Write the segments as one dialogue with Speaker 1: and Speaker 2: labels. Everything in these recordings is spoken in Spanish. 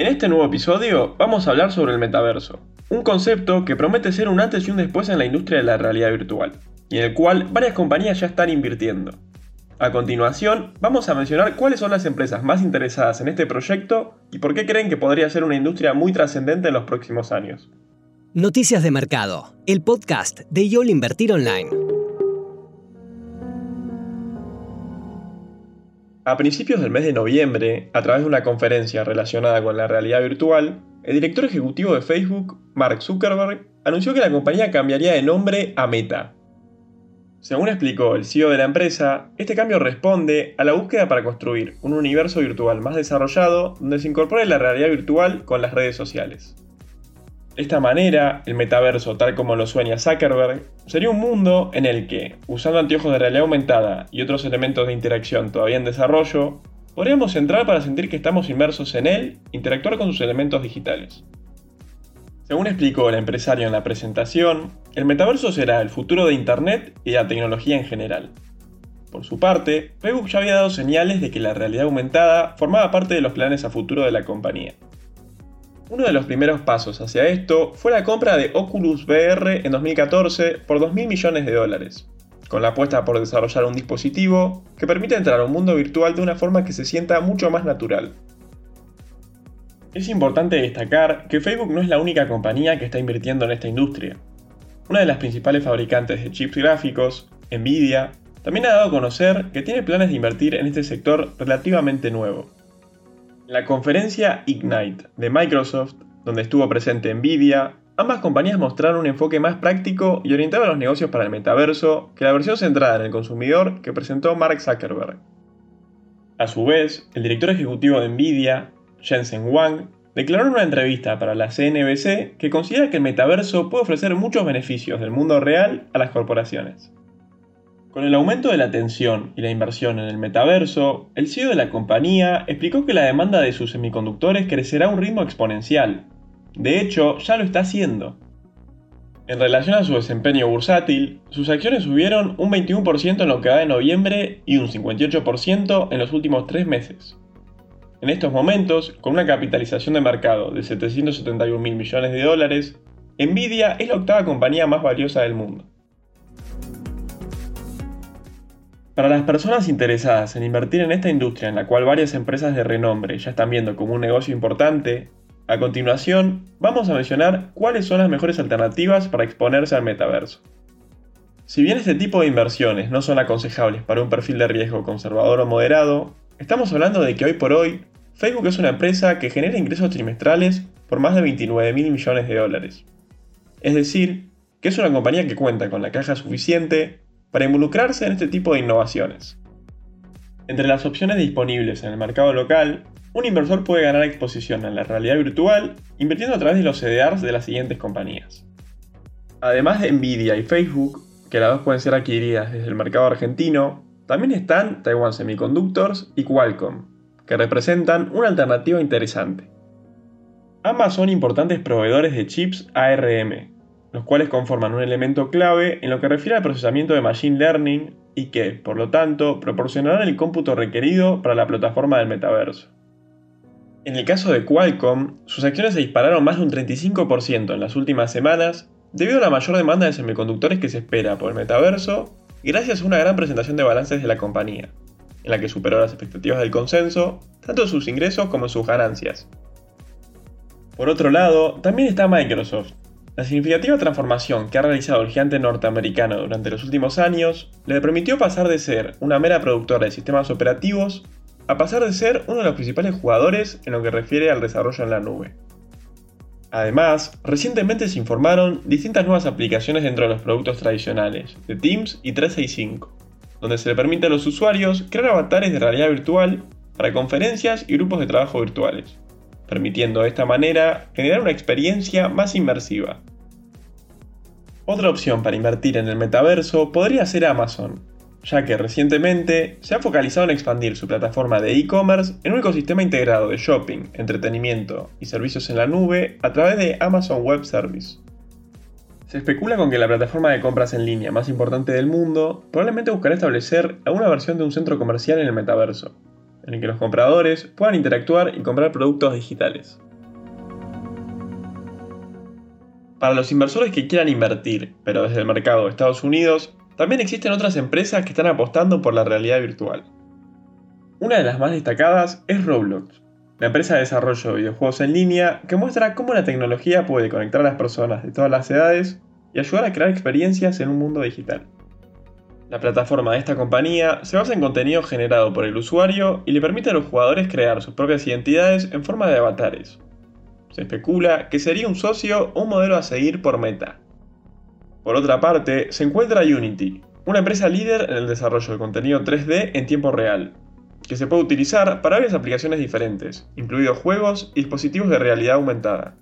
Speaker 1: En este nuevo episodio vamos a hablar sobre el metaverso, un concepto que promete ser un antes y un después en la industria de la realidad virtual, y en el cual varias compañías ya están invirtiendo. A continuación, vamos a mencionar cuáles son las empresas más interesadas en este proyecto y por qué creen que podría ser una industria muy trascendente en los próximos años.
Speaker 2: Noticias de Mercado, el podcast de YOL Invertir Online.
Speaker 1: A principios del mes de noviembre, a través de una conferencia relacionada con la realidad virtual, el director ejecutivo de Facebook, Mark Zuckerberg, anunció que la compañía cambiaría de nombre a Meta, según explicó el CEO de la empresa, este cambio responde a la búsqueda para construir un universo virtual más desarrollado donde se incorpore la realidad virtual con las redes sociales. De esta manera, el metaverso tal como lo sueña Zuckerberg, sería un mundo en el que, usando anteojos de realidad aumentada y otros elementos de interacción todavía en desarrollo, podríamos entrar para sentir que estamos inmersos en él interactuar con sus elementos digitales. Según explicó el empresario en la presentación, el metaverso será el futuro de Internet y de la tecnología en general. Por su parte, Facebook ya había dado señales de que la realidad aumentada formaba parte de los planes a futuro de la compañía. Uno de los primeros pasos hacia esto fue la compra de Oculus VR en 2014 por 2.000 millones de dólares, con la apuesta por desarrollar un dispositivo que permite entrar a un mundo virtual de una forma que se sienta mucho más natural, es importante destacar que Facebook no es la única compañía que está invirtiendo en esta industria. Una de las principales fabricantes de chips gráficos, Nvidia, también ha dado a conocer que tiene planes de invertir en este sector relativamente nuevo. La conferencia Ignite de Microsoft, donde estuvo presente Nvidia, ambas compañías mostraron un enfoque más práctico y orientado a los negocios para el metaverso que la versión centrada en el consumidor que presentó Mark Zuckerberg. A su vez, el director ejecutivo de Nvidia, Jensen Wang, declaró en una entrevista para la CNBC que considera que el metaverso puede ofrecer muchos beneficios del mundo real a las corporaciones. Con el aumento de la atención y la inversión en el metaverso, el CEO de la compañía explicó que la demanda de sus semiconductores crecerá a un ritmo exponencial. De hecho, ya lo está haciendo. En relación a su desempeño bursátil, sus acciones subieron un 21% en lo que va de noviembre y un 58% en los últimos tres meses. En estos momentos, con una capitalización de mercado de 771 mil millones de dólares, Nvidia es la octava compañía más valiosa del mundo. Para las personas interesadas en invertir en esta industria en la cual varias empresas de renombre ya están viendo como un negocio importante, a continuación vamos a mencionar cuáles son las mejores alternativas para exponerse al metaverso. Si bien este tipo de inversiones no son aconsejables para un perfil de riesgo conservador o moderado, estamos hablando de que hoy por hoy Facebook es una empresa que genera ingresos trimestrales por más de 29 mil millones de dólares. Es decir, que es una compañía que cuenta con la caja suficiente para involucrarse en este tipo de innovaciones. Entre las opciones disponibles en el mercado local, un inversor puede ganar exposición en la realidad virtual invirtiendo a través de los CDRs de las siguientes compañías. Además de Nvidia y Facebook, que las dos pueden ser adquiridas desde el mercado argentino, también están Taiwan Semiconductors y Qualcomm, que representan una alternativa interesante. Ambas son importantes proveedores de chips ARM, los cuales conforman un elemento clave en lo que refiere al procesamiento de Machine Learning y que, por lo tanto, proporcionarán el cómputo requerido para la plataforma del metaverso. En el caso de Qualcomm, sus acciones se dispararon más de un 35% en las últimas semanas debido a la mayor demanda de semiconductores que se espera por el metaverso gracias a una gran presentación de balances de la compañía en la que superó las expectativas del consenso, tanto en sus ingresos como en sus ganancias. Por otro lado, también está Microsoft. La significativa transformación que ha realizado el gigante norteamericano durante los últimos años le permitió pasar de ser una mera productora de sistemas operativos a pasar de ser uno de los principales jugadores en lo que refiere al desarrollo en la nube. Además, recientemente se informaron distintas nuevas aplicaciones dentro de los productos tradicionales de Teams y 365 donde se le permite a los usuarios crear avatares de realidad virtual para conferencias y grupos de trabajo virtuales, permitiendo de esta manera generar una experiencia más inmersiva. Otra opción para invertir en el metaverso podría ser Amazon, ya que recientemente se ha focalizado en expandir su plataforma de e-commerce en un ecosistema integrado de shopping, entretenimiento y servicios en la nube a través de Amazon Web Service. Se especula con que la plataforma de compras en línea más importante del mundo probablemente buscará establecer alguna versión de un centro comercial en el metaverso, en el que los compradores puedan interactuar y comprar productos digitales. Para los inversores que quieran invertir, pero desde el mercado de Estados Unidos, también existen otras empresas que están apostando por la realidad virtual. Una de las más destacadas es Roblox, la empresa de desarrollo de videojuegos en línea que muestra cómo la tecnología puede conectar a las personas de todas las edades y ayudar a crear experiencias en un mundo digital. La plataforma de esta compañía se basa en contenido generado por el usuario y le permite a los jugadores crear sus propias identidades en forma de avatares. Se especula que sería un socio o un modelo a seguir por Meta. Por otra parte, se encuentra Unity, una empresa líder en el desarrollo de contenido 3D en tiempo real, que se puede utilizar para varias aplicaciones diferentes, incluidos juegos y dispositivos de realidad aumentada.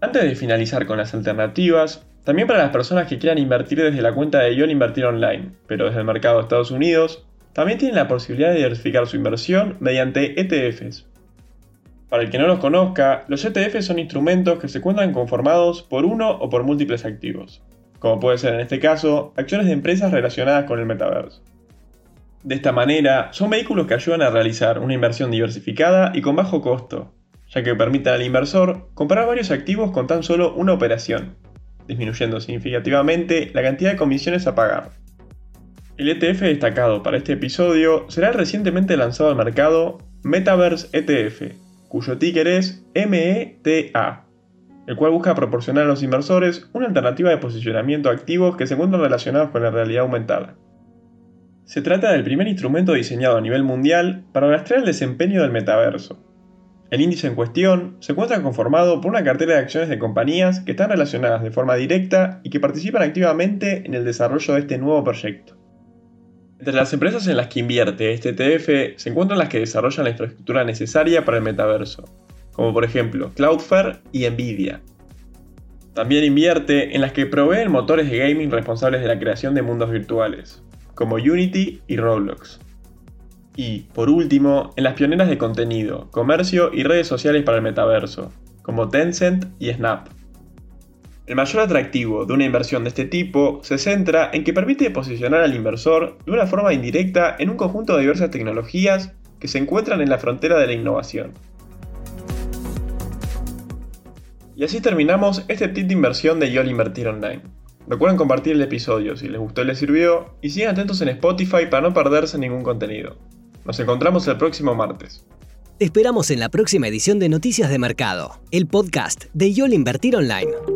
Speaker 1: Antes de finalizar con las alternativas, también para las personas que quieran invertir desde la cuenta de YOL Invertir Online, pero desde el mercado de Estados Unidos, también tienen la posibilidad de diversificar su inversión mediante ETFs. Para el que no los conozca, los ETFs son instrumentos que se encuentran conformados por uno o por múltiples activos, como puede ser en este caso acciones de empresas relacionadas con el metaverso. De esta manera, son vehículos que ayudan a realizar una inversión diversificada y con bajo costo, ya que permiten al inversor comprar varios activos con tan solo una operación, disminuyendo significativamente la cantidad de comisiones a pagar. El ETF destacado para este episodio será el recientemente lanzado al mercado Metaverse ETF, cuyo ticker es META, el cual busca proporcionar a los inversores una alternativa de posicionamiento a activos que se encuentran relacionados con la realidad aumentada. Se trata del primer instrumento diseñado a nivel mundial para rastrear el desempeño del metaverso. El índice en cuestión se encuentra conformado por una cartera de acciones de compañías que están relacionadas de forma directa y que participan activamente en el desarrollo de este nuevo proyecto. Entre las empresas en las que invierte este ETF se encuentran las que desarrollan la infraestructura necesaria para el metaverso, como por ejemplo Cloudflare y Nvidia. También invierte en las que proveen motores de gaming responsables de la creación de mundos virtuales, como Unity y Roblox. Y, por último, en las pioneras de contenido, comercio y redes sociales para el metaverso, como Tencent y Snap. El mayor atractivo de una inversión de este tipo se centra en que permite posicionar al inversor de una forma indirecta en un conjunto de diversas tecnologías que se encuentran en la frontera de la innovación. Y así terminamos este tip de inversión de YOL Invertir Online. Recuerden compartir el episodio si les gustó y les sirvió, y sigan atentos en Spotify para no perderse ningún contenido. Nos encontramos el próximo martes.
Speaker 2: Te esperamos en la próxima edición de Noticias de Mercado, el podcast de YOL Invertir Online.